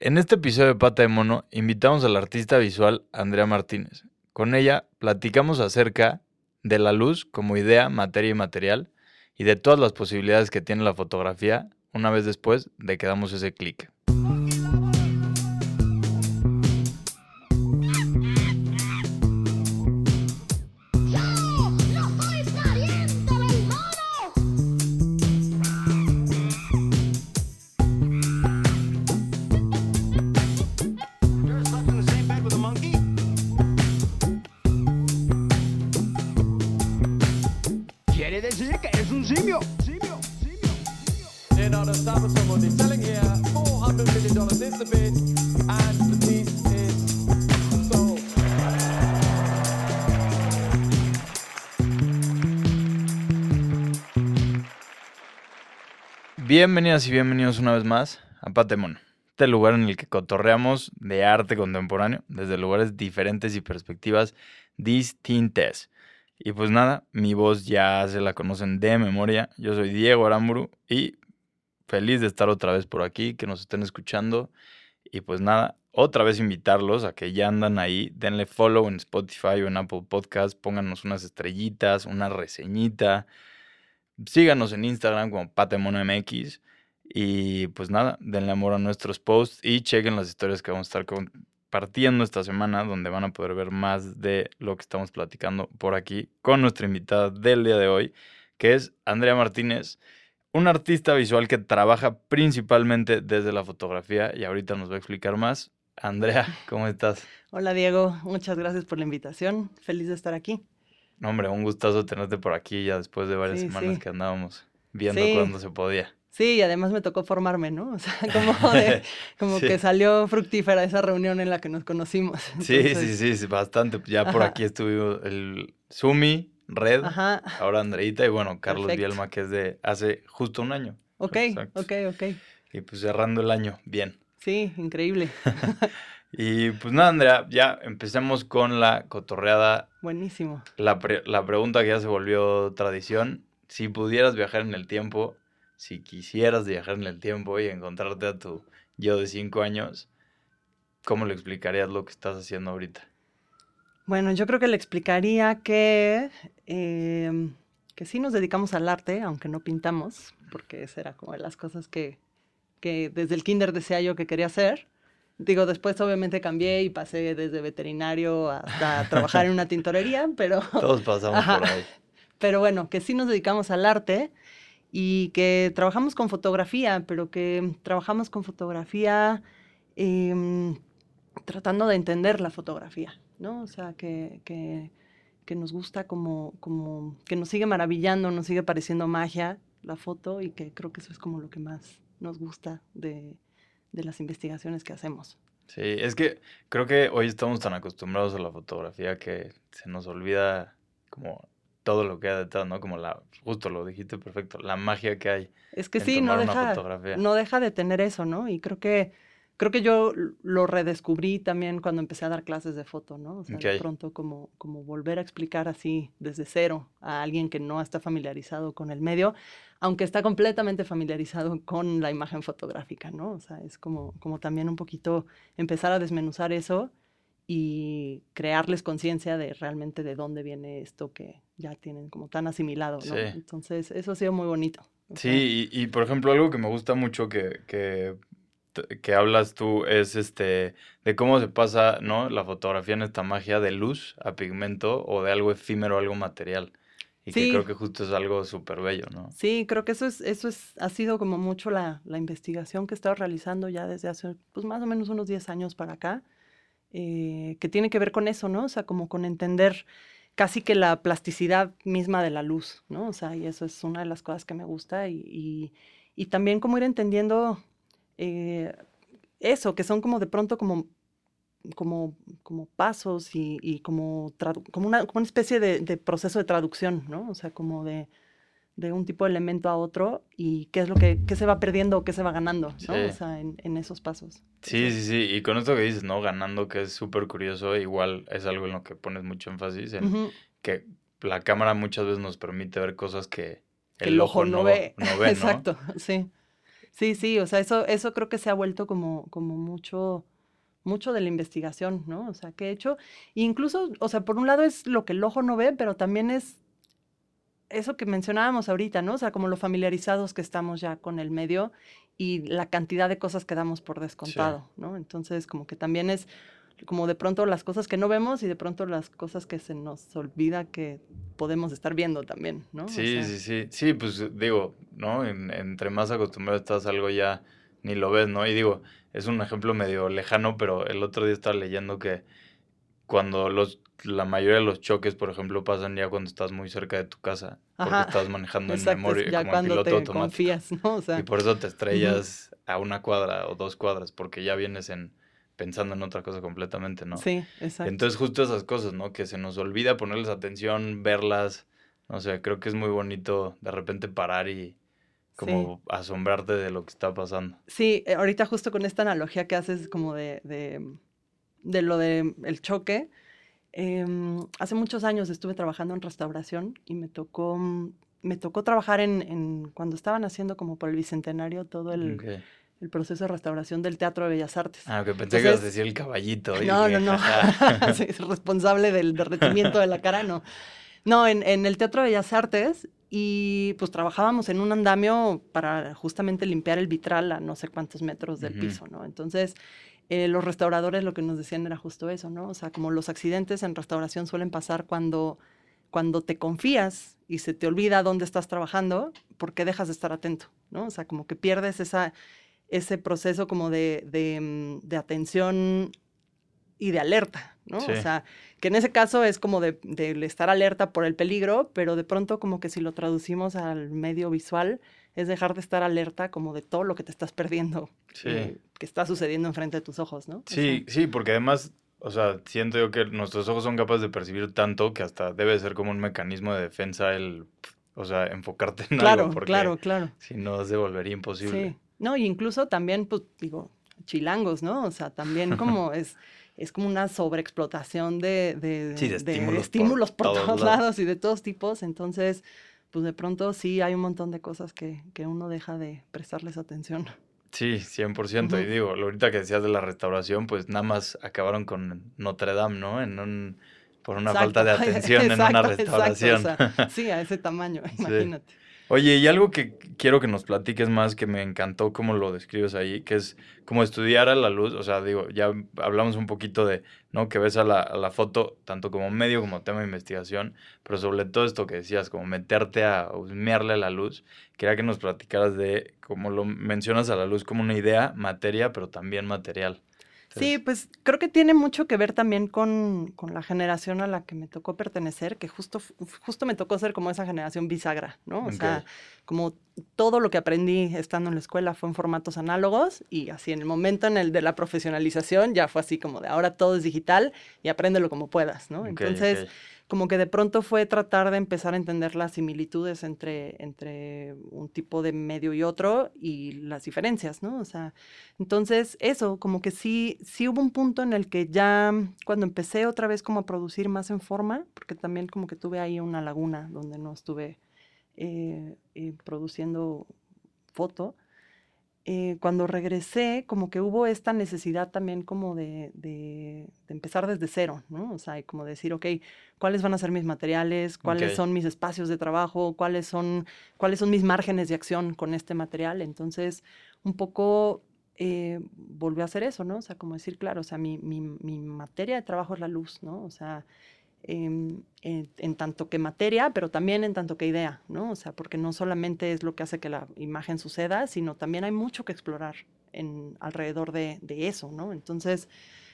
En este episodio de Pata de Mono invitamos al artista visual Andrea Martínez. Con ella platicamos acerca de la luz como idea, materia y material y de todas las posibilidades que tiene la fotografía una vez después de que damos ese clic. Bienvenidas y bienvenidos una vez más a Patemon, este lugar en el que cotorreamos de arte contemporáneo desde lugares diferentes y perspectivas distintas. Y pues nada, mi voz ya se la conocen de memoria. Yo soy Diego Aramburu y feliz de estar otra vez por aquí, que nos estén escuchando. Y pues nada, otra vez invitarlos a que ya andan ahí, denle follow en Spotify o en Apple Podcast, pónganos unas estrellitas, una reseñita. Síganos en Instagram como PatemonoMX. Y pues nada, denle amor a nuestros posts y chequen las historias que vamos a estar compartiendo esta semana, donde van a poder ver más de lo que estamos platicando por aquí con nuestra invitada del día de hoy, que es Andrea Martínez, un artista visual que trabaja principalmente desde la fotografía y ahorita nos va a explicar más. Andrea, ¿cómo estás? Hola Diego, muchas gracias por la invitación. Feliz de estar aquí. No, hombre, un gustazo tenerte por aquí ya después de varias Sí, semanas sí. que andábamos viendo Sí. cuándo se podía. Sí, y además me tocó formarme, ¿no? O sea, como, de- como que salió fructífera esa reunión en la que nos conocimos. Sí, sí, Entonces, sí, sí, bastante. Ya por aquí estuvimos el Sumi, Red, Ajá, ahora Andreita y bueno, Carlos Perfecto. Bielma, que es de hace justo un año. ok, Exacto. ok, ok. Y pues cerrando el año, bien. Sí, increíble. Y pues nada, Andrea, ya empecemos con la cotorreada. Buenísimo. La, pre- la pregunta que ya se volvió tradición. Si pudieras viajar en el tiempo, si quisieras viajar en el tiempo y encontrarte a tu yo de cinco años, ¿cómo le explicarías lo que estás haciendo ahorita? Bueno, yo creo que le explicaría que, em, que sí nos dedicamos al arte, aunque no pintamos, porque esa era como de las cosas que, que desde el kinder decía yo que quería hacer. Digo, después obviamente cambié y pasé desde veterinario hasta trabajar en una tintorería, pero, Todos pasamos Ajá. por ahí. pero bueno, que sí nos dedicamos al arte y que trabajamos con fotografía, pero que trabajamos con fotografía em, tratando de entender la fotografía, ¿no? O sea, que, que, que nos gusta como, como, que nos sigue maravillando, nos sigue pareciendo magia la foto y que creo que eso es como lo que más nos gusta de, de las investigaciones que hacemos. Sí, es que creo que hoy estamos tan acostumbrados a la fotografía que se nos olvida como todo lo que hay detrás, ¿no? Como la, justo lo dijiste perfecto, la magia que hay. Es que en sí, no tomar deja, fotografía. no deja de tener eso, ¿no? Y creo que, creo que yo lo redescubrí también cuando empecé a dar clases de foto, ¿no? O sea, de Ok. pronto como, como volver a explicar así desde cero a alguien que no está familiarizado con el medio, aunque está completamente familiarizado con la imagen fotográfica, ¿no? O sea, es como, como también un poquito empezar a desmenuzar eso y crearles conciencia de realmente de dónde viene esto que ya tienen como tan asimilado, ¿no? Sí. Entonces, eso ha sido muy bonito. Sí, y, y, por ejemplo, algo que me gusta mucho que, que, que hablas tú es este de cómo se pasa, ¿no? La fotografía en esta magia de luz a pigmento o de algo efímero a algo material. Y que creo que justo es algo súper bello, ¿no? Sí, creo que eso es, eso es, ha sido como mucho la, la investigación que he estado realizando ya desde hace, pues más o menos unos 10 años para acá, eh, que tiene que ver con eso, ¿no? O sea, como con entender casi que la plasticidad misma de la luz, ¿no? O sea, y eso es una de las cosas que me gusta y, y, y también como ir entendiendo eh, eso, que son como de pronto como como, como pasos y, y como, como, una, como una especie de, de proceso de traducción, ¿no? O sea, como de, de un tipo de elemento a otro y qué es lo que qué se va perdiendo o qué se va ganando, ¿no? Sí. O sea, en, en esos pasos. Sí, sí, sí. Y con esto que dices, ¿no? Ganando, que es súper curioso, igual es algo en lo que pones mucho énfasis, en que la cámara muchas veces nos permite ver cosas que Que el ojo no ve. no ve, ¿no? Exacto, sí. Sí, sí, o sea, eso, eso creo que se ha vuelto como, como mucho, mucho de la investigación, ¿no? O sea, que he hecho, incluso, o sea, por un lado es lo que el ojo no ve, pero también es eso que mencionábamos ahorita, ¿no? O sea, como lo familiarizados que estamos ya con el medio y la cantidad de cosas que damos por descontado, ¿no? Entonces, como que también es como de pronto las cosas que no vemos y de pronto las cosas que se nos olvida que podemos estar viendo también, ¿no? O Sí, sea, sí, sí. Sí, pues digo, ¿no? En- entre más acostumbrado estás a algo ya ni lo ves, ¿no? Y digo, es un ejemplo medio lejano, pero el otro día estaba leyendo que cuando los, la mayoría de los choques, por ejemplo, pasan ya cuando estás muy cerca de tu casa, porque Ajá, estás manejando en Exacto, memoria, ya como cuando piloto te automático. confías, ¿no? O sea, Y por eso te estrellas a una cuadra o dos cuadras, porque ya vienes en pensando en otra cosa completamente, ¿no? sí, exacto. Entonces justo esas cosas, ¿no? Que se nos olvida ponerles atención, verlas, no sé, creo que es muy bonito de repente parar y como asombrarte de lo que está pasando. Sí, eh, ahorita justo con esta analogía que haces como de, de, de lo del el choque, em, hace muchos años estuve trabajando en restauración y me tocó, mm, me tocó trabajar en, en cuando estaban haciendo como por el Bicentenario todo el. El proceso de restauración del Teatro de Bellas Artes. Ah, que pensé que ibas a decir el caballito. No, no, no. Es responsable del derretimiento de la cara, no. No, en, en el Teatro de Bellas Artes y pues trabajábamos en un andamio para justamente limpiar el vitral a no sé cuántos metros del piso, ¿no? Entonces, eh, los restauradores lo que nos decían era justo eso, ¿no? O sea, como los accidentes en restauración suelen pasar cuando, cuando te confías y se te olvida dónde estás trabajando, porque dejas de estar atento, ¿no? O sea, como que pierdes esa, ese proceso como de, de, mm, de atención y de alerta, ¿no? Sí. O sea, que en ese caso es como de, estar alerta por el peligro, pero de pronto como que si lo traducimos al medio visual, es dejar de estar alerta como de todo lo que te estás perdiendo, Sí. eh, que está sucediendo enfrente de tus ojos, ¿no? O Sí, sea, sí, porque además, o sea, siento yo que nuestros ojos son capaces de percibir tanto que hasta debe ser como un mecanismo de defensa el, o sea, enfocarte en claro, algo, porque claro, claro. si no se volvería imposible. Sí. No, y incluso también, pues, digo, chilangos, ¿no? O sea, también como es, es como una sobreexplotación de, de, Sí, de estímulos por estímulos por, todos todos lados. lados y de todos tipos. Entonces, pues de pronto sí hay un montón de cosas que, que uno deja de prestarles atención. Sí, 100%. Y Ujú. digo, lo ahorita que decías de la restauración, pues nada más acabaron con Notre Dame, ¿no? En un, por una falta de Exacto. atención en una Exacto, exacto, o restauración. sea, sí, a ese tamaño, imagínate. Oye, y algo que quiero que nos platiques más, que me encantó cómo lo describes ahí, que es como estudiar a la luz, o sea, digo, ya hablamos un poquito de, ¿no? Que ves a la, a la foto tanto como medio como tema de investigación, pero sobre todo esto que decías, como meterte a husmearle a la luz, quería que nos platicaras de, como lo mencionas a la luz, como una idea, materia, pero también material. Sí, pues creo que tiene mucho que ver también con, con la generación a la que me tocó pertenecer, que justo, justo me tocó ser como esa generación bisagra, ¿no? O sea, como todo lo que aprendí estando en la escuela fue en formatos análogos y así en el momento en el de la profesionalización ya fue así como de ahora todo es digital y apréndelo como puedas, ¿no? Entonces. Como que de pronto fue tratar de empezar a entender las similitudes entre, entre un tipo de medio y otro y las diferencias, ¿no? O sea, entonces eso, como que sí, sí hubo un punto en el que ya cuando empecé otra vez como a producir más en forma, porque también como que tuve ahí una laguna donde no estuve eh, eh, produciendo foto, eh, cuando regresé, como que hubo esta necesidad también como de, de- de empezar desde cero, ¿no? O sea, como decir, ok, ¿cuáles van a ser mis materiales? ¿Cuáles son mis espacios de trabajo? ¿Cuáles son, ¿Cuáles son mis márgenes de acción con este material? Entonces, un poco eh, volvió a hacer eso, ¿no? O sea, como decir, claro, o sea, mi, mi, mi materia de trabajo es la luz, ¿no? O sea, en, en tanto que materia, pero también en tanto que idea, ¿no? O sea, porque no solamente es lo que hace que la imagen suceda, sino también hay mucho que explorar alrededor de, eso, ¿no? Entonces,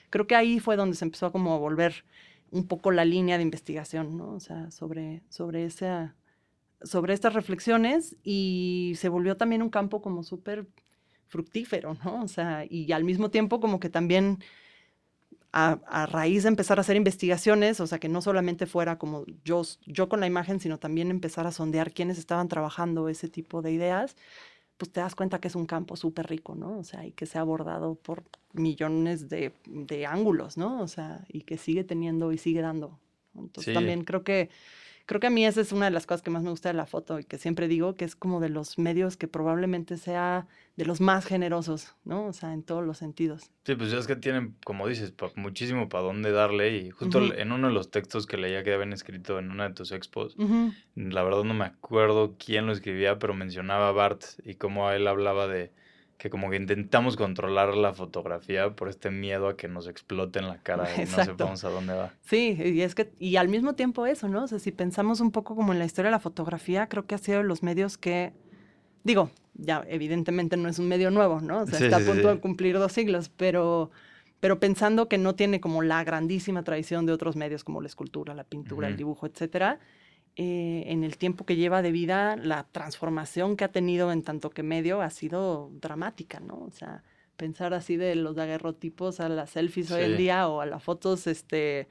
creo que ahí fue donde se empezó a como volver un poco la línea de investigación, ¿no? O sea, sobre, sobre, esa, sobre estas reflexiones y se volvió también un campo como súper fructífero, ¿no? O sea, y al mismo tiempo como que también a, a raíz de empezar a hacer investigaciones, o sea, que no solamente fuera como yo, yo con la imagen, sino también empezar a sondear quiénes estaban trabajando ese tipo de ideas, pues te das cuenta que es un campo súper rico, ¿no? O sea, y que se ha abordado por millones de, de ángulos, ¿no? O sea, y que sigue teniendo y sigue dando. Entonces Sí. también creo que, creo que a mí esa es una de las cosas que más me gusta de la foto y que siempre digo que es como de los medios que probablemente sea de los más generosos, ¿no? O sea, en todos los sentidos. Sí, pues es que tienen, como dices, pa- muchísimo para dónde darle. Y justo en uno de los textos que leía que habían escrito en una de tus expos, la verdad no me acuerdo quién lo escribía, pero mencionaba a Bart y cómo él hablaba de que como que intentamos controlar la fotografía por este miedo a que nos explote en la cara y no sepamos a dónde va. Sí, y es que, y al mismo tiempo eso, ¿no? O sea, si pensamos un poco como en la historia de la fotografía, creo que ha sido de los medios que, digo, ya evidentemente no es un medio nuevo, ¿no? O sea, Sí, está sí, a punto sí. de cumplir dos siglos, pero, pero pensando que no tiene como la grandísima tradición de otros medios como la escultura, la pintura, el dibujo, etcétera, eh, en el tiempo que lleva de vida, la transformación que ha tenido en tanto que medio ha sido dramática, ¿no? O sea, pensar así de los daguerrotipos a las selfies hoy en Sí. día o a las fotos, este,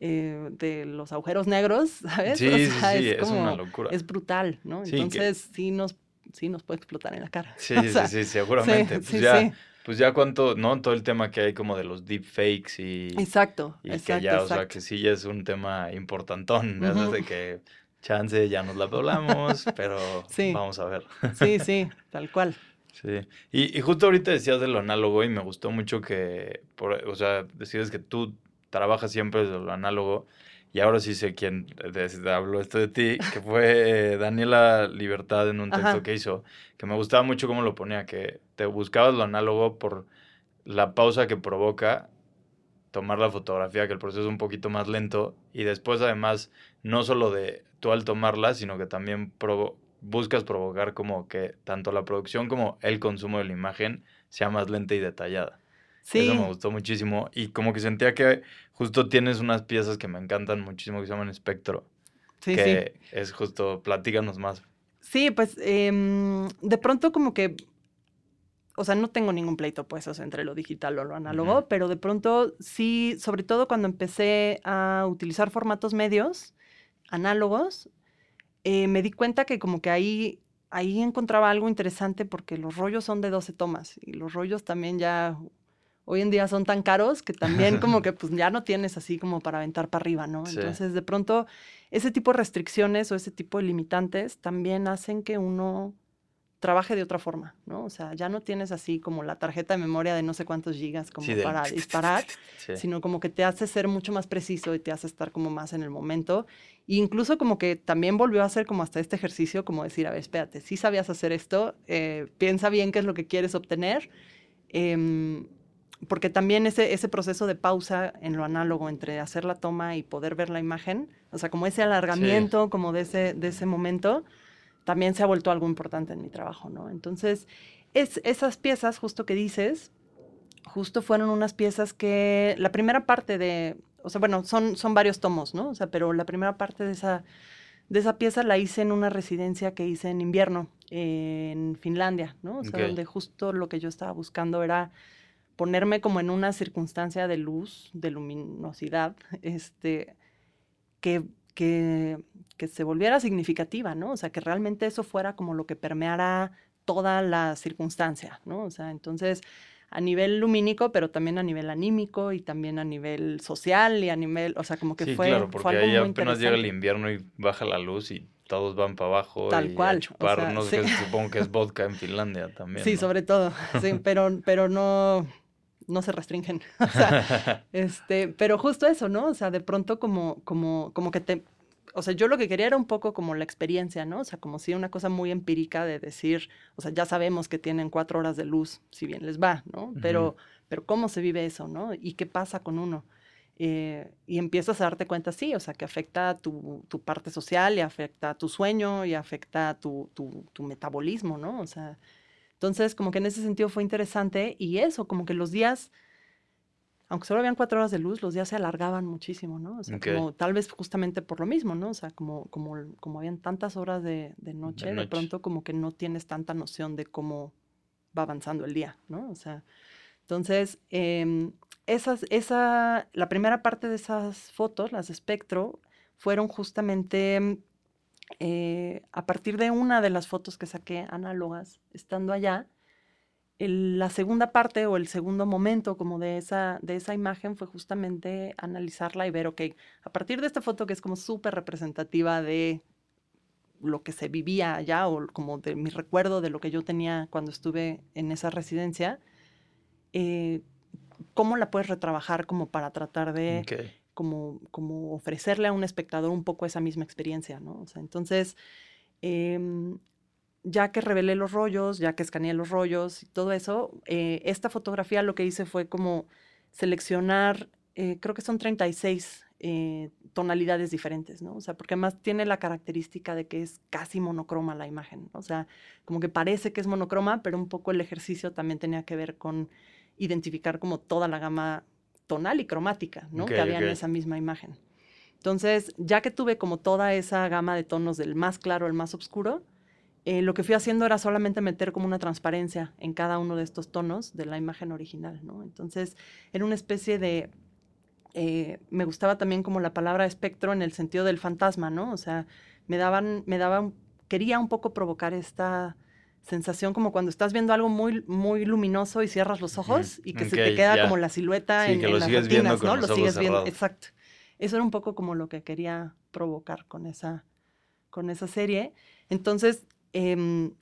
eh, de los agujeros negros, ¿sabes? Sí, O sí, sea, sí, es, una como- locura. es brutal, ¿no? Sí, que- Entonces sí nos, sí nos puede explotar en la cara. Sí, O sí, sea, sí, seguramente. sí, pues, sí, ya, sí. pues ya cuánto, ¿no? Todo el tema que hay como de los deepfakes y, Exacto, y exacto, que ya, o sea, exacto. que sí ya es un tema importantón, ¿no? Ujú. de que chance ya nos la hablamos, pero Sí. vamos a ver. Sí, sí, tal cual. Sí. Y, y justo ahorita decías de lo análogo y me gustó mucho que, por- o sea, decías que tú trabajas siempre desde lo análogo y ahora sí sé quién des- habló esto de ti, que fue eh, Daniela Libertad en un texto Ajá. que hizo, que me gustaba mucho cómo lo ponía, que te buscabas lo análogo por la pausa que provoca tomar la fotografía, que el proceso es un poquito más lento y después además no solo de tú al tomarla, sino que también provo- buscas provocar como que tanto la producción como el consumo de la imagen sea más lenta y detallada. Sí, Eso me gustó muchísimo y como que sentía que justo tienes unas piezas que me encantan muchísimo que se llaman Espectro, sí, sí. que es justo, platícanos más. Sí, pues em, de pronto como que, o sea, no tengo ningún pleito pues, o sea, entre lo digital o lo análogo, Ujú. pero de pronto sí, sobre todo cuando empecé a utilizar formatos medios análogos, eh, me di cuenta que como que ahí, ahí encontraba algo interesante porque los rollos son de 12 tomas y los rollos también ya hoy en día son tan caros que también como que pues ya no tienes así como para aventar para arriba, ¿no? Sí. Entonces de pronto ese tipo de restricciones o ese tipo de limitantes también hacen que uno trabaje de otra forma, ¿no? O sea, ya no tienes así como la tarjeta de memoria de no sé cuántos gigas como Sí, para disparar, Sí. sino como que te hace ser mucho más preciso y te hace estar como más en el momento. E incluso como que también volvió a hacer como hasta este ejercicio, como decir, a ver, espérate, si sabías hacer esto, eh, piensa bien qué es lo que quieres obtener. em, porque también ese, ese proceso de pausa en lo análogo entre hacer la toma y poder ver la imagen, o sea, como ese alargamiento como de ese, de ese momento, también se ha vuelto algo importante en mi trabajo, ¿no? Entonces, es, esas piezas, justo que dices, justo fueron unas piezas que la primera parte de, o sea, bueno, son, son varios tomos, ¿no? O sea, pero la primera parte de esa, de esa pieza la hice en una residencia que hice en invierno eh, en Finlandia, ¿no? O sea, donde justo lo que yo estaba buscando era ponerme como en una circunstancia de luz, de luminosidad, este, que, que, que se volviera significativa, ¿no? O sea, que realmente eso fuera como lo que permeara toda la circunstancia, ¿no? O sea, entonces, a nivel lumínico, pero también a nivel anímico y también a nivel social y a nivel, o sea, como que sí, fue, claro, fue porque algo ahí muy apenas llega el invierno y baja la luz y todos van para abajo Tal y cual, a o sea, no sé, sí. supongo que es vodka en Finlandia también. Sí, ¿no? sobre todo, sí, pero, pero no, no se restringen. O sea, este, pero justo eso, ¿no? O sea, de pronto como, como, como que te, o sea, yo lo que quería era un poco como la experiencia, ¿no? O sea, como si una cosa muy empírica de decir, o sea, ya sabemos que tienen cuatro horas de luz, si bien les va, ¿no? Pero, pero ¿cómo se vive eso, ¿no? ¿Y qué pasa con uno? Eh, y empiezas a darte cuenta, sí, o sea, que afecta a tu, tu parte social y afecta a tu sueño y afecta a tu, tu, tu metabolismo, ¿no? O sea, entonces, como que en ese sentido fue interesante y eso, como que los días, aunque solo habían cuatro horas de luz, los días se alargaban muchísimo, ¿no? O sea, como tal vez justamente por lo mismo, ¿no? O sea, como, como, como habían tantas horas de, de noche, de, noche. pronto como que no tienes tanta noción de cómo va avanzando el día, ¿no? O sea, entonces, em, esas, esa, la primera parte de esas fotos, las de espectro, fueron justamente eh, a partir de una de las fotos que saqué análogas estando allá, la segunda parte o el segundo momento como de esa, de esa imagen fue justamente analizarla y ver, ok, a partir de esta foto que es como súper representativa de lo que se vivía allá o como de mi recuerdo de lo que yo tenía cuando estuve en esa residencia, eh, ¿cómo la puedes retrabajar como para tratar de. Como, como ofrecerle a un espectador un poco esa misma experiencia, ¿no? Entonces, em, ya que revelé los rollos, ya que escaneé los rollos y todo eso, eh, esta fotografía lo que hice fue como seleccionar, eh, creo que son 36 eh, tonalidades diferentes, ¿no? O sea, porque además tiene la característica de que es casi monocroma la imagen, o sea, como que parece que es monocroma, pero un poco el ejercicio también tenía que ver con identificar como toda la gama tonal y cromática, ¿no? Ok, que había en esa misma imagen. Entonces, ya que tuve como toda esa gama de tonos del más claro al más oscuro, eh, lo que fui haciendo era solamente meter como una transparencia en cada uno de estos tonos de la imagen original, ¿no? Entonces, era una especie de... eh, me gustaba también como la palabra espectro en el sentido del fantasma, ¿no? O sea, me daban, me daban, quería un poco provocar esta sensación como cuando estás viendo algo muy, muy luminoso y cierras los ojos y que se te queda como la silueta Sí, en, que en lo las sigues viendo retinas, con ¿no? los Lo sigues viendo, exacto. Eso era un poco como lo que quería provocar con esa, con esa serie. Entonces, em,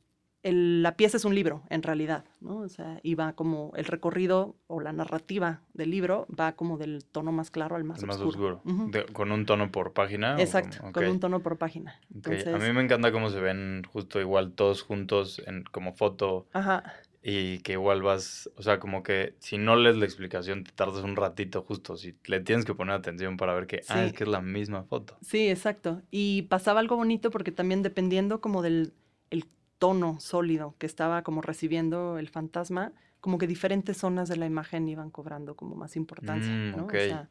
el- la pieza es un libro, en realidad, ¿no? O sea, y va como el recorrido o la narrativa del libro va como del tono más claro al más, El más oscuro. oscuro. Ujú. De- ¿Con un tono por página? Exacto, con un tono por página. A mí me encanta cómo se ven justo igual todos juntos en, como foto ajá, y que igual vas, o sea, como que si no lees la explicación te tardas un ratito justo, si le tienes que poner atención para ver que, ah, es que es la misma foto. Sí, exacto. Y pasaba algo bonito porque también dependiendo como del el tono sólido que estaba como recibiendo el fantasma, como que diferentes zonas de la imagen iban cobrando como más importancia, Mm, ¿no? O sea,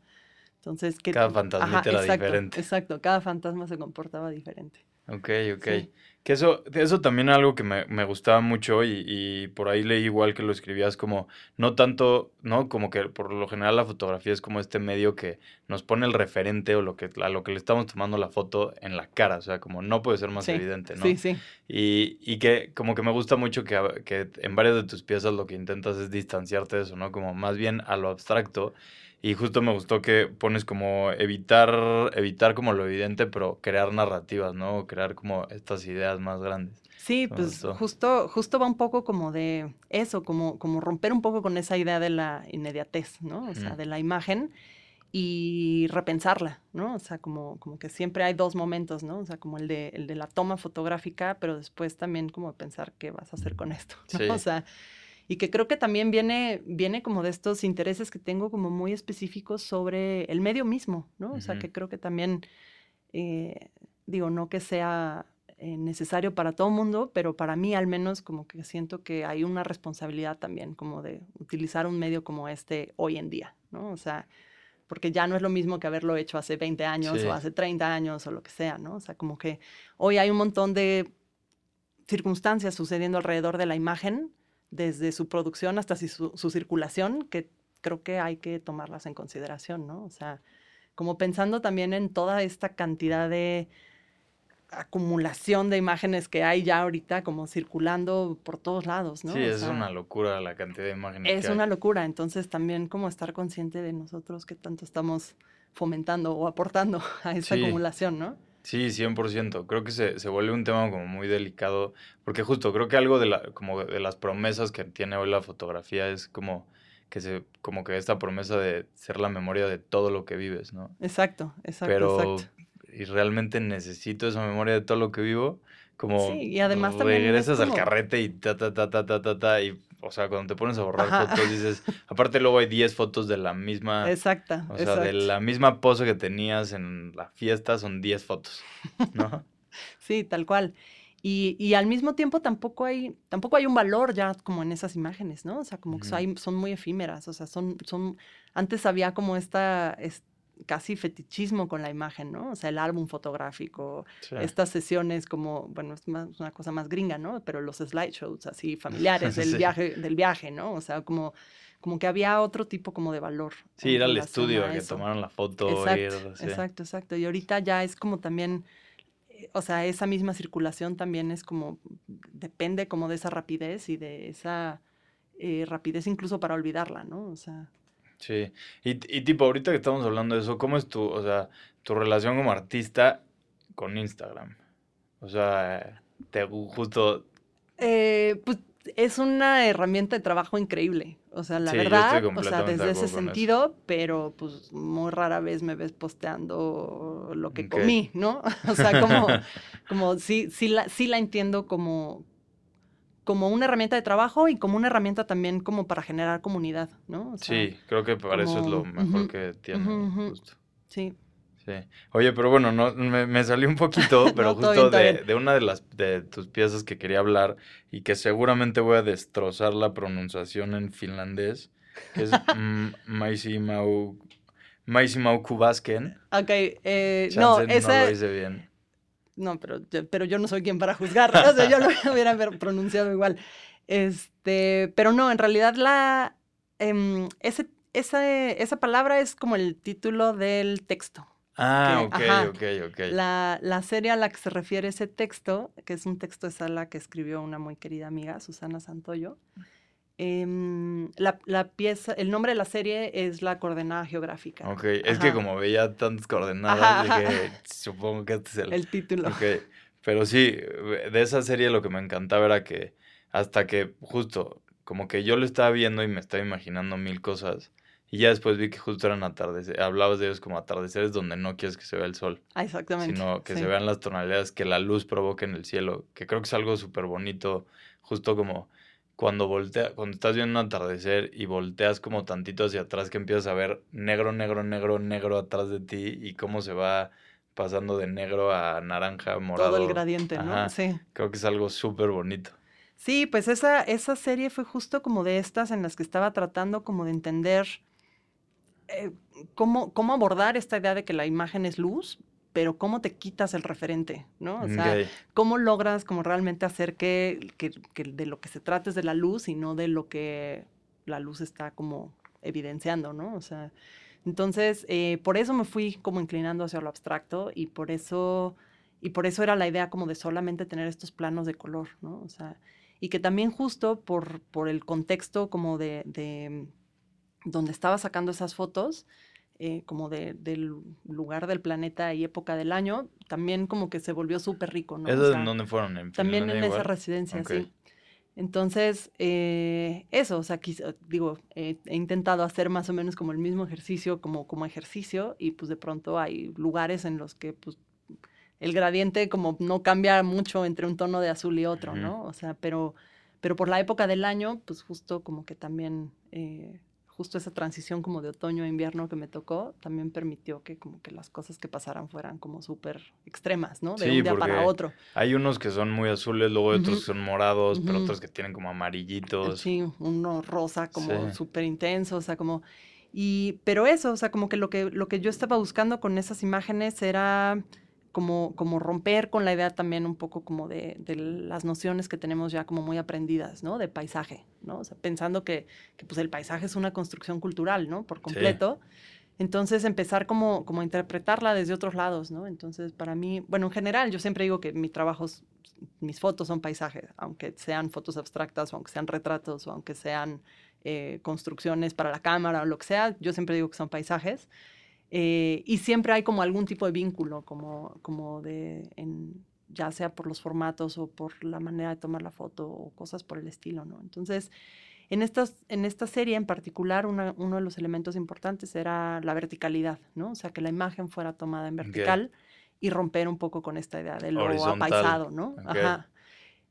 entonces que Cada fantasmita era exacto, diferente. Exacto, cada fantasma se comportaba diferente. Ok, ok. Sí. Que eso, eso también es algo que me, me gustaba mucho y, y por ahí leí igual que lo escribías como, no tanto, ¿no? Como que por lo general la fotografía es como este medio que nos pone el referente o lo que, a lo que le estamos tomando la foto en la cara, o sea, como no puede ser más Sí, evidente, ¿no? Sí, sí. Y, y que como que me gusta mucho que, que en varias de tus piezas lo que intentas es distanciarte de eso, ¿no? Como más bien a lo abstracto. Y justo me gustó que pones como evitar, evitar como lo evidente, pero crear narrativas, ¿no? Crear como estas ideas más grandes. Sí, Me pues gustó. justo, justo va un poco como de eso, como, como romper un poco con esa idea de la inmediatez, ¿no? O sea, de la imagen y repensarla, ¿no? O sea, como, como que siempre hay dos momentos, ¿no? O sea, como el de, el de la toma fotográfica, pero después también como pensar qué vas a hacer con esto, ¿no? Sí. O sea, y que creo que también viene, viene como de estos intereses que tengo como muy específicos sobre el medio mismo, ¿no? O sea, que creo que también, eh, digo, no que sea eh, necesario para todo mundo, pero para mí al menos como que siento que hay una responsabilidad también como de utilizar un medio como este hoy en día, ¿no? O sea, porque ya no es lo mismo que haberlo hecho hace 20 años Sí. o hace 30 años o lo que sea, ¿no? O sea, como que hoy hay un montón de circunstancias sucediendo alrededor de la imagen, desde su producción hasta su, su circulación, que creo que hay que tomarlas en consideración, ¿no? O sea, como pensando también en toda esta cantidad de acumulación de imágenes que hay ya ahorita como circulando por todos lados, ¿no? Sí, O es sea, una locura la cantidad de imágenes es que hay. una locura, entonces también como estar consciente de nosotros que tanto estamos fomentando o aportando a esa Sí. acumulación, ¿no? Sí, 100%. Creo que se, se vuelve un tema como muy delicado, porque justo creo que algo de, la, como de las promesas que tiene hoy la fotografía es como que, se, como que esta promesa de ser la memoria de todo lo que vives, ¿no? Exacto, exacto, Pero, exacto. ¿y realmente necesito esa memoria de todo lo que vivo? Como Sí, y además también es regresas al como- carrete y ta, ta, ta, ta, ta, ta, ta, y, o sea, cuando te pones a borrar Ajá. fotos dices, aparte luego hay 10 fotos de la misma, Exacta, o sea, de la misma pose que tenías en la fiesta son 10 fotos, ¿no? Sí, tal cual. Y, y al mismo tiempo tampoco hay, tampoco hay un valor ya como en esas imágenes, ¿no? O sea, como que Ujú. hay- son muy efímeras, o sea, son, son, antes había como esta, es- casi fetichismo con la imagen, ¿no? O sea, el álbum fotográfico, Sí. estas sesiones como, bueno, es más, una cosa más gringa, ¿no? Pero los slideshows así familiares del Sí. viaje, del viaje, ¿no? O sea, como, como que había otro tipo como de valor. Sí, ir al relación estudio a que eso. tomaran la foto, Exacto, ir, sí. exacto, exacto. Y ahorita ya es como también, eh, o sea, esa misma circulación también es como, depende como de esa rapidez y de esa eh, rapidez incluso para olvidarla, ¿no? O sea, Sí. Y, y tipo, ahorita que estamos hablando de eso, ¿cómo es tu, o sea, tu relación como artista con Instagram? O sea, te justo eh, pues es una herramienta de trabajo increíble. O sea, la Sí, verdad, o sea, desde ese eso. sentido, pero pues muy rara vez me ves posteando lo que comí, ¿no? O sea, como, como sí, sí la, sí la entiendo como, como una herramienta de trabajo y como una herramienta también como para generar comunidad, ¿no? O sea, Sí, creo que para eso es lo mejor que tiene, justo. Sí. Sí. Oye, pero bueno, no, me, me salió un poquito, pero No, justo de, una de las de tus piezas que quería hablar y que seguramente voy a destrozar la pronunciación en finlandés, que es mm, Maisimau, Maisimau Kubasken. Ok, eh, no, no esa... lo hice bien. No, pero, yo- pero yo no soy quien para juzgar. O sea, yo lo hubiera pronunciado igual. Este, pero no, en realidad la em, ese, esa, esa palabra es como el título del texto. Ah, que- ok, ajá, ok, ok. La, la serie a la que se refiere ese texto, que es un texto de sala que escribió una muy querida amiga, Susana Santoyo. Em, la, la pieza, el nombre de la serie es la coordenada geográfica. Ok, es que como veía tantas coordenadas, dije, supongo que este es el... El título. Ok, pero sí, de esa serie lo que me encantaba era que hasta que justo, como que yo lo estaba viendo y me estaba imaginando mil cosas, y ya después vi que justo eran atardeceres, hablabas de ellos como atardeceres donde no quieres que se vea el sol, Ah, exactamente. sino que sí. se vean las tonalidades que la luz provoca en el cielo, que creo que es algo súper bonito, justo como cuando voltea, cuando estás viendo un atardecer y volteas como tantito hacia atrás que empiezas a ver negro, negro, negro, negro atrás de ti y cómo se va pasando de negro a naranja, morado. Todo el gradiente, ¿no? Sí. Creo que es algo súper bonito. Sí, pues esa, esa serie fue justo como de estas en las que estaba tratando como de entender eh, cómo, cómo abordar esta idea de que la imagen es luz, pero cómo te quitas el referente, ¿no? O sea, Ok. cómo logras como realmente hacer que, que- que de lo que se trate es de la luz y no de lo que la luz está como evidenciando, ¿no? O sea, entonces, eh, por eso me fui como inclinando hacia lo abstracto y por eso, y por eso era la idea como de solamente tener estos planos de color, ¿no? O sea, y que también justo por, por el contexto como de, de donde estaba sacando esas fotos, eh, como de, del lugar del planeta y época del año, también como que se volvió súper rico, ¿no? O ¿Esas sea, en dónde fueron? ¿En también en Finlandia esa igual? residencia, Ok. sí. Entonces, eh, eso, o sea, quis- digo, eh, he intentado hacer más o menos como el mismo ejercicio, como, como ejercicio, y pues de pronto hay lugares en los que pues el gradiente como no cambia mucho entre un tono de azul y otro, Ujú. ¿no? O sea, pero, pero por la época del año, pues justo como que también, eh, justo esa transición como de otoño a invierno que me tocó, también permitió que como que las cosas que pasaran fueran como súper extremas, ¿no? De Sí, un día para otro. Hay unos que son muy azules, luego hay otros que son morados, pero otros que tienen como amarillitos. Sí, uno rosa como Sí. súper intenso, o sea, como... Y, pero eso, o sea, como que lo que, lo que yo estaba buscando con esas imágenes era como, como romper con la idea también un poco como de, de las nociones que tenemos ya como muy aprendidas, ¿no? De paisaje, ¿no? O sea, pensando que, que pues el paisaje es una construcción cultural, ¿no? Por completo. Entonces empezar como, como a interpretarla desde otros lados, ¿no? Entonces para mí, bueno, en general yo siempre digo que mi trabajo, es- mis fotos son paisajes, aunque sean fotos abstractas o aunque sean retratos o aunque sean eh, construcciones para la cámara o lo que sea, yo siempre digo que son paisajes. Eh, y siempre hay como algún tipo de vínculo, como, como de, en, ya sea por los formatos o por la manera de tomar la foto o cosas por el estilo, ¿no? Entonces, en, estas, en esta serie en particular, una- uno de los elementos importantes era la verticalidad, ¿no? O sea, que la imagen fuera tomada en vertical y romper un poco con esta idea de lo Horizontal, apaisado, ¿no? ok. Ajá.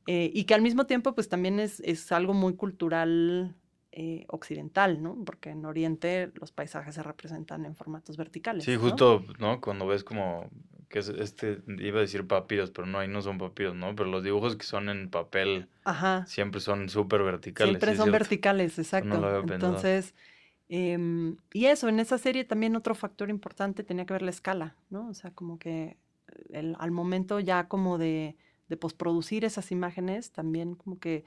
Eh, y que al mismo tiempo, pues también es, es algo muy cultural eh, occidental, ¿no? Porque en Oriente los paisajes se representan en formatos verticales. Sí, ¿no? justo, ¿no? Cuando ves como que es este, iba a decir papiros, pero no, ahí no son papiros, ¿no? Pero los dibujos que son en papel Ajá. siempre son súper verticales. Siempre sí son verticales, exacto. lo había pensado. Entonces, em, y eso, en esa serie también otro factor importante tenía que ver la escala, ¿no? O sea, como que el- al momento ya como de, de posproducir esas imágenes, también como que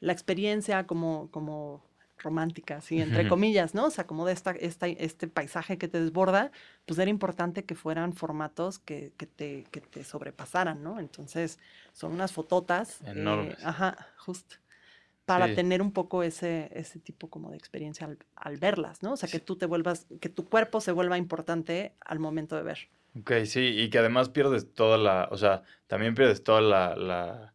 la experiencia como, como romántica, así, entre comillas, ¿no? O sea, como de esta, esta, este paisaje que te desborda, pues era importante que fueran formatos que, que te, que te sobrepasaran, ¿no? Entonces, son unas fototas. eh, Enormes. ajá, justo para Sí. tener un poco ese, ese tipo como de experiencia al, al verlas, ¿no? O sea, que tú te vuelvas, que tu cuerpo se vuelva importante al momento de ver. Ok, sí, y que además pierdes toda la, o sea, también pierdes toda la, la,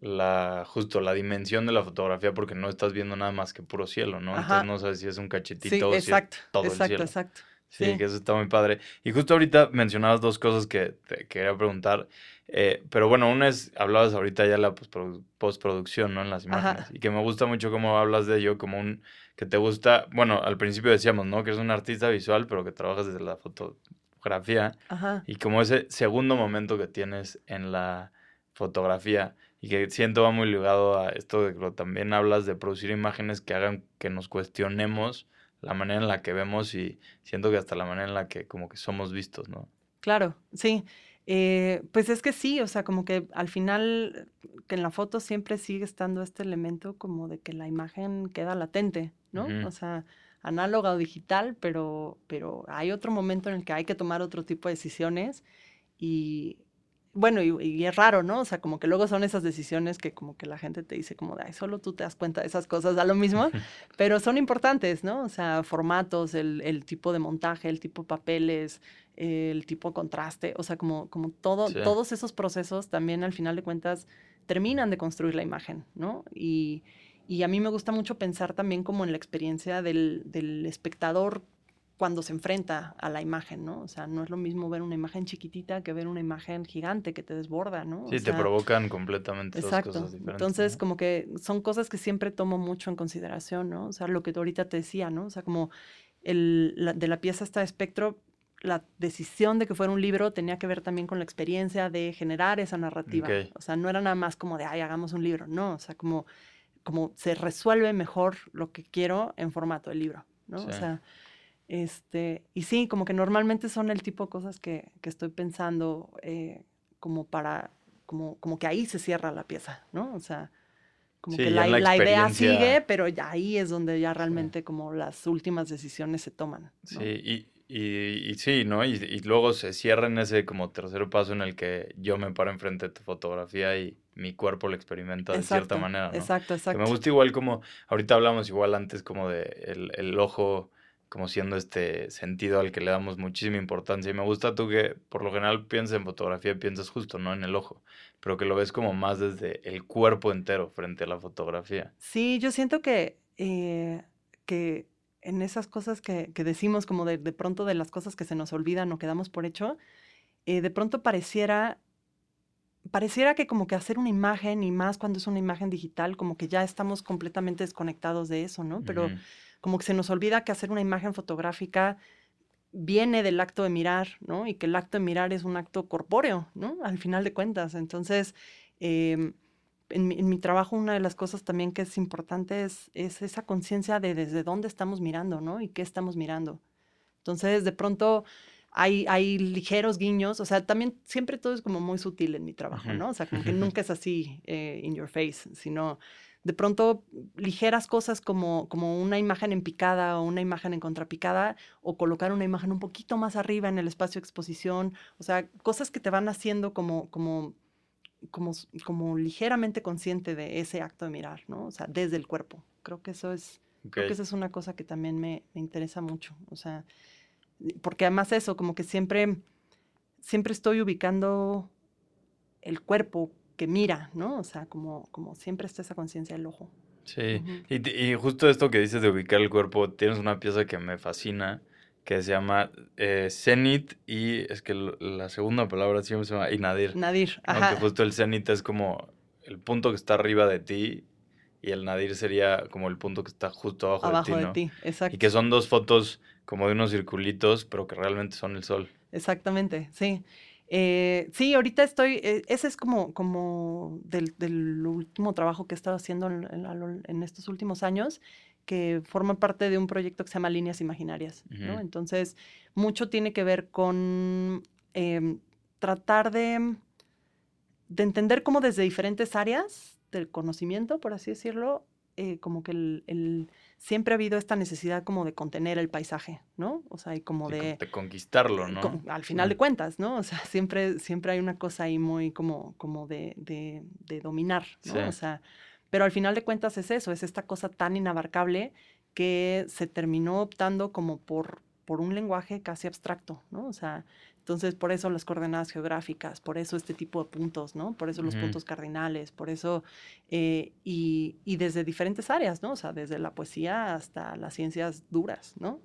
la, justo la dimensión de la fotografía porque no estás viendo nada más que puro cielo, ¿no? Ajá. Entonces no sabes si es un Sí, cachetito o si es exacto, todo el exacto, cielo. exacto. Sí, Sí. que eso está muy padre. Y justo ahorita mencionabas dos cosas que te quería preguntar. eh, pero bueno, una es, hablabas ahorita ya la postprodu- postproducción, ¿no? En las Ajá. imágenes. Y que me gusta mucho cómo hablas de ello, como un, que te gusta, bueno, al principio decíamos, ¿no? Que eres un artista visual, pero que trabajas desde la fotografía. Ajá. Y como ese segundo momento que tienes en la fotografía. Y que siento va muy ligado a esto de que también hablas de producir imágenes que hagan que nos cuestionemos la manera en la que vemos y siento que hasta la manera en la que como que somos vistos, ¿no? Claro, sí. Eh, pues es que sí, o sea, como que al final, que en la foto siempre sigue estando este elemento como de que la imagen queda latente, ¿no? O sea, análoga o digital, pero, pero hay otro momento en el que hay que tomar otro tipo de decisiones y, bueno, y, y es raro, ¿no? O sea, como que luego son esas decisiones que como que la gente te dice como de, ay, solo tú te das cuenta de esas cosas, da lo mismo, pero son importantes, ¿no? O sea, formatos, el, el tipo de montaje, el tipo de papeles, el tipo de contraste, o sea, como, como todo, Sí. todos esos procesos también al final de cuentas terminan de construir la imagen, ¿no? Y, y a mí me gusta mucho pensar también como en la experiencia del, del espectador cuando se enfrenta a la imagen, ¿no? O sea, no es lo mismo ver una imagen chiquitita que ver una imagen gigante que te desborda, ¿no? O Sí, te sea, provocan completamente dos Exacto. cosas diferentes. Entonces, ¿no? como que son cosas que siempre tomo mucho en consideración, ¿no? O sea, lo que tú ahorita te decía, ¿no? O sea, como el, la- de la pieza hasta espectro, la decisión de que fuera un libro tenía que ver también con la experiencia de generar esa narrativa. Ok. O sea, no era nada más como de, ay, hagamos un libro, no, o sea, como, como se resuelve mejor lo que quiero en formato de libro, ¿no? O Sí. sea, este, y sí, como que normalmente son el tipo de cosas que, que estoy pensando eh, como para, como, como que ahí se cierra la pieza, ¿no? O sea, como Sí, que la, la la idea sigue, pero ya ahí es donde ya realmente como las últimas decisiones se toman. ¿no? Sí, y, y, y sí, ¿no? Y, y luego se cierra en ese como tercer paso en el que yo me paro enfrente de tu fotografía y mi cuerpo lo experimenta de cierta manera, ¿no? Exacto, Que exacto. me gusta igual como, ahorita hablamos igual antes como de el, el ojo como siendo este sentido al que le damos muchísima importancia. Y me gusta tú que por lo general piensas en fotografía y piensas justo, ¿no? En el ojo, pero que lo ves como más desde el cuerpo entero frente a la fotografía. Sí, yo siento que, eh, que en esas cosas que, que decimos, como de, de pronto de las cosas que se nos olvidan o que damos por hecho, eh, de pronto pareciera, pareciera que como que hacer una imagen, y más cuando es una imagen digital, como que ya estamos completamente desconectados de eso, ¿no? Pero. Como que se nos olvida que hacer una imagen fotográfica viene del acto de mirar, ¿no? Y que el acto de mirar es un acto corpóreo, ¿no? Al final de cuentas. Entonces, em, en, mi, en mi trabajo una de las cosas también que es importante es, es esa conciencia de desde dónde estamos mirando, ¿no? Y qué estamos mirando. Entonces, de pronto hay, hay ligeros guiños, o sea, también siempre todo es como muy sutil en mi trabajo. ¿no? O sea, como que nunca es así eh, in your face, sino de pronto ligeras cosas como, como una imagen en picada o una imagen en contrapicada o colocar una imagen un poquito más arriba en el espacio de exposición, o sea, cosas que te van haciendo como, como, como, como ligeramente consciente de ese acto de mirar, ¿no? O sea, desde el cuerpo. Creo que eso es, creo que es una cosa que también me, me interesa mucho, o sea, porque además eso, como que siempre, siempre estoy ubicando el cuerpo que mira, ¿no? O sea, como, como siempre está esa conciencia del ojo. Sí, Ujú. y, t- y justo esto que dices de ubicar el cuerpo, tienes una pieza que me fascina, que se llama eh, Zenit, y es que la segunda palabra siempre se llama Inadir, Nadir, ¿no? ajá. Que justo el Zenit es como el punto que está arriba de ti, y el Nadir sería como el punto que está justo abajo, abajo de de ti, ¿no? ti, exacto. Y que son dos fotos como de unos circulitos, pero que realmente son el sol. Exactamente, sí. Eh, sí, ahorita estoy, eh, ese es como, como del, del último trabajo que he estado haciendo en, en en estos últimos años, que forma parte de un proyecto que se llama Líneas Imaginarias. Entonces, mucho tiene que ver con em, tratar de, de entender cómo desde diferentes áreas del conocimiento, por así decirlo, eh, como que el, el- siempre ha habido esta necesidad como de contener el paisaje, ¿no? O sea, y como De, de... con- de conquistarlo, ¿no? con- al final de cuentas, ¿no? O sea, siempre, siempre hay una cosa ahí muy como, como de, de, de dominar, ¿no? Sí. O sea, Pero al final de cuentas es eso, es esta cosa tan inabarcable que se terminó optando como por, por un lenguaje casi abstracto, ¿no? O sea, entonces por eso las coordenadas geográficas, por eso este tipo de puntos, ¿no? Por eso los puntos cardinales, por eso, eh, y, y desde diferentes áreas, ¿no? O sea, desde la poesía hasta las ciencias duras, ¿no?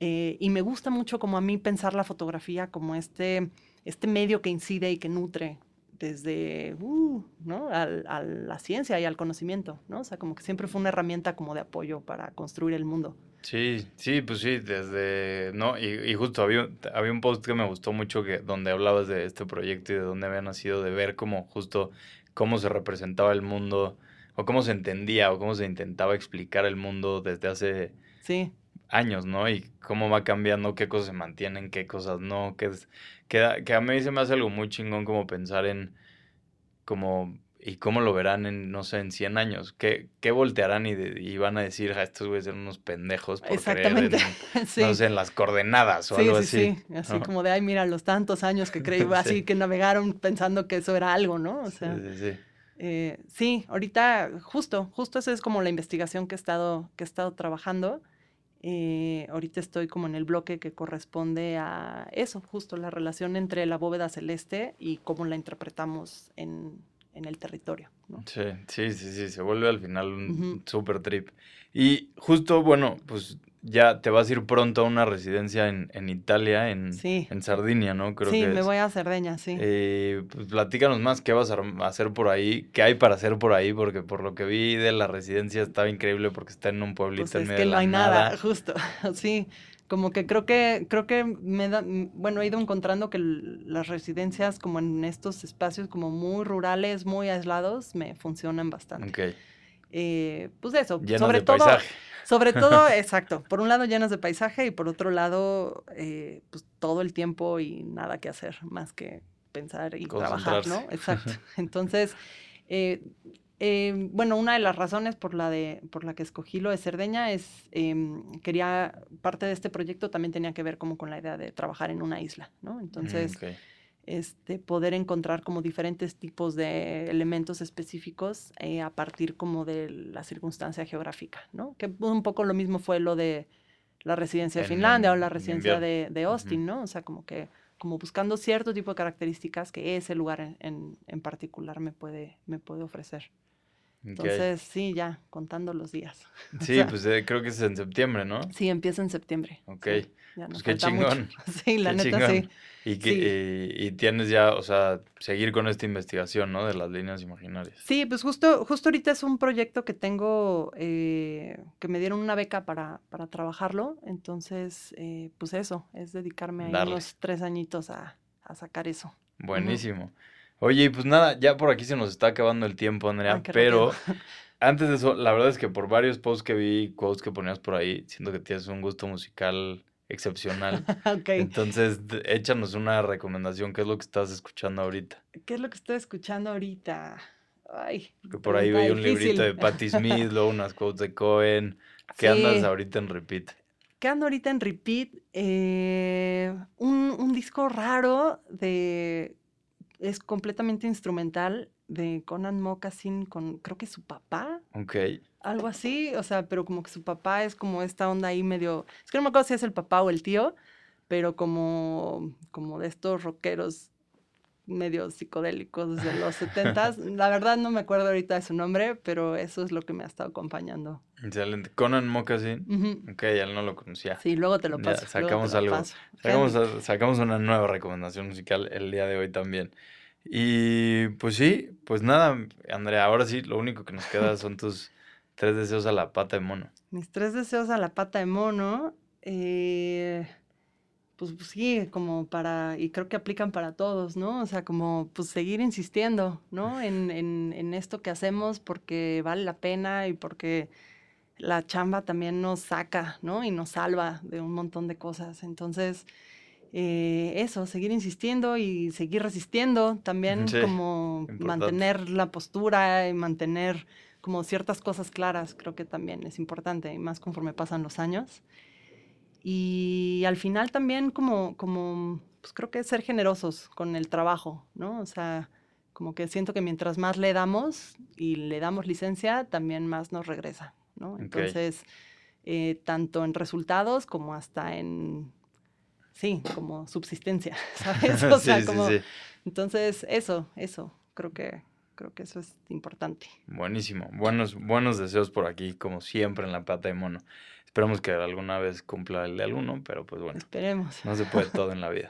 Eh, y me gusta mucho como a mí pensar la fotografía como este, este medio que incide y que nutre desde uh, ¿no? al- a la ciencia y al conocimiento, ¿no? O sea, como que siempre fue una herramienta como de apoyo para construir el mundo. Sí, sí, pues sí, desde, no, y, y justo había, había un post que me gustó mucho que donde hablabas de este proyecto y de dónde había nacido, de ver cómo justo cómo se representaba el mundo, o cómo se entendía, o cómo se intentaba explicar el mundo desde hace Sí, años, ¿no? Y cómo va cambiando, qué cosas se mantienen, qué cosas no, que, es, que, a mí se me hace algo muy chingón como pensar en, como, y cómo lo verán en, no sé, en 100 años, qué, qué voltearán y, de- y van a decir, "Ja, estos güeyes eran unos pendejos por exactamente. creer en, sí. no sé, en las coordenadas o Sí, algo sí, así. sí, así ¿no? como de, ay, mira, los tantos años que creí, Sí. así que navegaron pensando que eso era algo, ¿no? O Sí, sea, sí, sí. Eh, sí, ahorita justo, justo esa es como la investigación que he estado, que he estado trabajando. Eh, ahorita estoy como en el bloque que corresponde a eso, justo la relación entre la bóveda celeste y cómo la interpretamos en, en el territorio. ¿no? Sí, sí, sí, sí, se vuelve al final un super trip. Y justo, bueno, pues ya te vas a ir pronto a una residencia en, en Italia, en, Sí. en Sardinia, ¿no? Creo sí, que me es. voy a Cerdeña, sí. Eh, pues platícanos más qué vas a hacer por ahí, qué hay para hacer por ahí, porque por lo que vi de la residencia estaba increíble porque está en un pueblito Pues en es medio que de no la hay nada, nada. justo, sí. Como que creo que, creo que me da, bueno, he ido encontrando que las residencias como en estos espacios como muy rurales, muy aislados, me funcionan bastante. Ok, Eh, pues eso, llenas sobre de todo, paisaje. sobre todo, exacto, por un lado llenas de paisaje y por otro lado, eh, pues todo el tiempo y nada que hacer más que pensar y trabajar, ¿no? Exacto. Entonces, eh, eh, bueno, una de las razones por la, de, por la que escogí lo de Cerdeña es, em, quería, parte de este proyecto también tenía que ver como con la idea de trabajar en una isla, ¿no? Entonces, Mm, ok. este, poder encontrar como diferentes tipos de elementos específicos eh, a partir como de la circunstancia geográfica, ¿no? Que un poco lo mismo fue lo de la residencia de En- Finlandia o la en residencia de, de. Austin, ¿no? O sea, como que como buscando cierto tipo de características que ese lugar en, en- en particular me puede, me puede ofrecer. Entonces, sí, ya, contando los días. Sí, sea- pues eh, creo que es en septiembre, ¿no? Sí, empieza en septiembre. Ok. sí, ya Pues qué falta mucho. chingón. Sí, la Qué neta chingón. sí. Y, que, Sí. y, y tienes ya, o sea, seguir con esta investigación, ¿no? De las líneas imaginarias. Sí, pues justo, justo ahorita es un proyecto que tengo, eh, que me dieron una beca para, para trabajarlo. Entonces, eh, pues eso, es dedicarme ahí unos tres añitos a, a sacar eso. Buenísimo. Oye, y pues nada, ya por aquí se nos está acabando el tiempo, Andrea, Ay, pero rápido. antes de eso, la verdad es que por varios posts que vi, quotes que ponías por ahí, siento que tienes un gusto musical excepcional. ok. Entonces, échanos una recomendación, ¿qué es lo que estás escuchando ahorita? ¿Qué es lo que estoy escuchando ahorita? Ay, Que por ahí veía un librito de. Patti Smith, luego unas quotes de Cohen. ¿Qué andas ahorita en repeat? ¿Qué ando ahorita en repeat? Eh, un, un disco raro de. Es completamente instrumental de Conan Moccasin con, creo que su papá, Ok. algo así. O sea, pero como que su papá es como esta onda ahí medio. Es que no me acuerdo si es el papá o el tío, pero como, como de estos rockeros medio psicodélicos de los setentas. La verdad no me acuerdo ahorita de su nombre, pero eso es lo que me ha estado acompañando. Excelente. Conan Moccasin. Ujú. Ok, ya no lo conocía. Sí, luego te lo Ya, paso. te sacamos lo algo. paso. Sacamos, sacamos una nueva recomendación musical el día de hoy también. Y pues sí, pues nada, Andrea, ahora sí, lo único que nos queda son tus tres deseos a la pata de mono. Mis tres deseos a la pata de mono, eh, pues, pues sí, como para, y creo que aplican para todos, ¿no? O sea, como pues seguir insistiendo, ¿no? En, en, en esto que hacemos porque vale la pena y porque la chamba también nos saca, ¿no? Y nos salva de un montón de cosas. Entonces, eh, eso, seguir insistiendo y seguir resistiendo también, Sí, como importante. mantener la postura y mantener como ciertas cosas claras, creo que también es importante, y más conforme pasan los años. Y al final también como, como pues creo que ser generosos con el trabajo, ¿no? O sea, como que siento que mientras más le damos y le damos licencia, también más nos regresa, ¿no? Entonces, eh, tanto en resultados como hasta en, sí, como subsistencia, ¿sabes? O sea, Sí, sí, como, sí. entonces, eso, eso, creo que, creo que eso es importante. Buenísimo. Buenos, buenos deseos por aquí, como siempre en la pata de mono. Esperamos que alguna vez cumpla el de alguno, pero pues bueno, Esperemos. no se puede todo en la vida.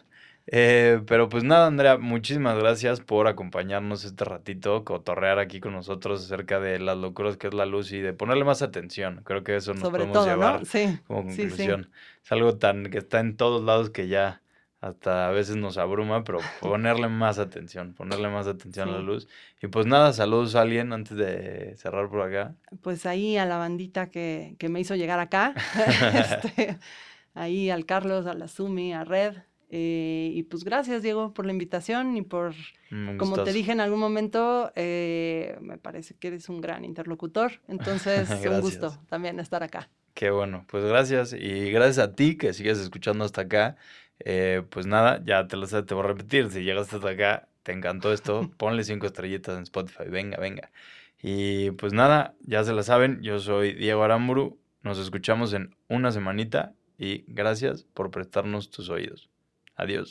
Eh, pero pues nada, Andrea, muchísimas gracias por acompañarnos este ratito, cotorrear aquí con nosotros acerca de las locuras que es la luz y de ponerle más atención. Creo que eso nos Sobre podemos todo, llevar ¿no? Sí, como sí, sí. conclusión. Es algo tan que está en todos lados que ya hasta a veces nos abruma, pero ponerle más atención, ponerle más atención a la luz. Y pues nada, saludos a alguien antes de cerrar por acá. Pues ahí a la bandita que, que me hizo llegar acá, este, ahí al Carlos, a la Sumi, a Red. eh, y pues gracias, Diego, por la invitación y por, Un como te dije en algún momento, eh, me parece que eres un gran interlocutor. Entonces, un gusto también estar acá. Qué bueno, pues gracias y gracias a ti que sigues escuchando hasta acá. Eh, pues nada, ya te lo sé, te voy a repetir, si llegaste hasta acá, te encantó esto, ponle cinco estrellitas en Spotify, venga, venga. Y pues nada, ya se la saben, yo soy Diego Aramburu, nos escuchamos en una semanita y gracias por prestarnos tus oídos. Adiós.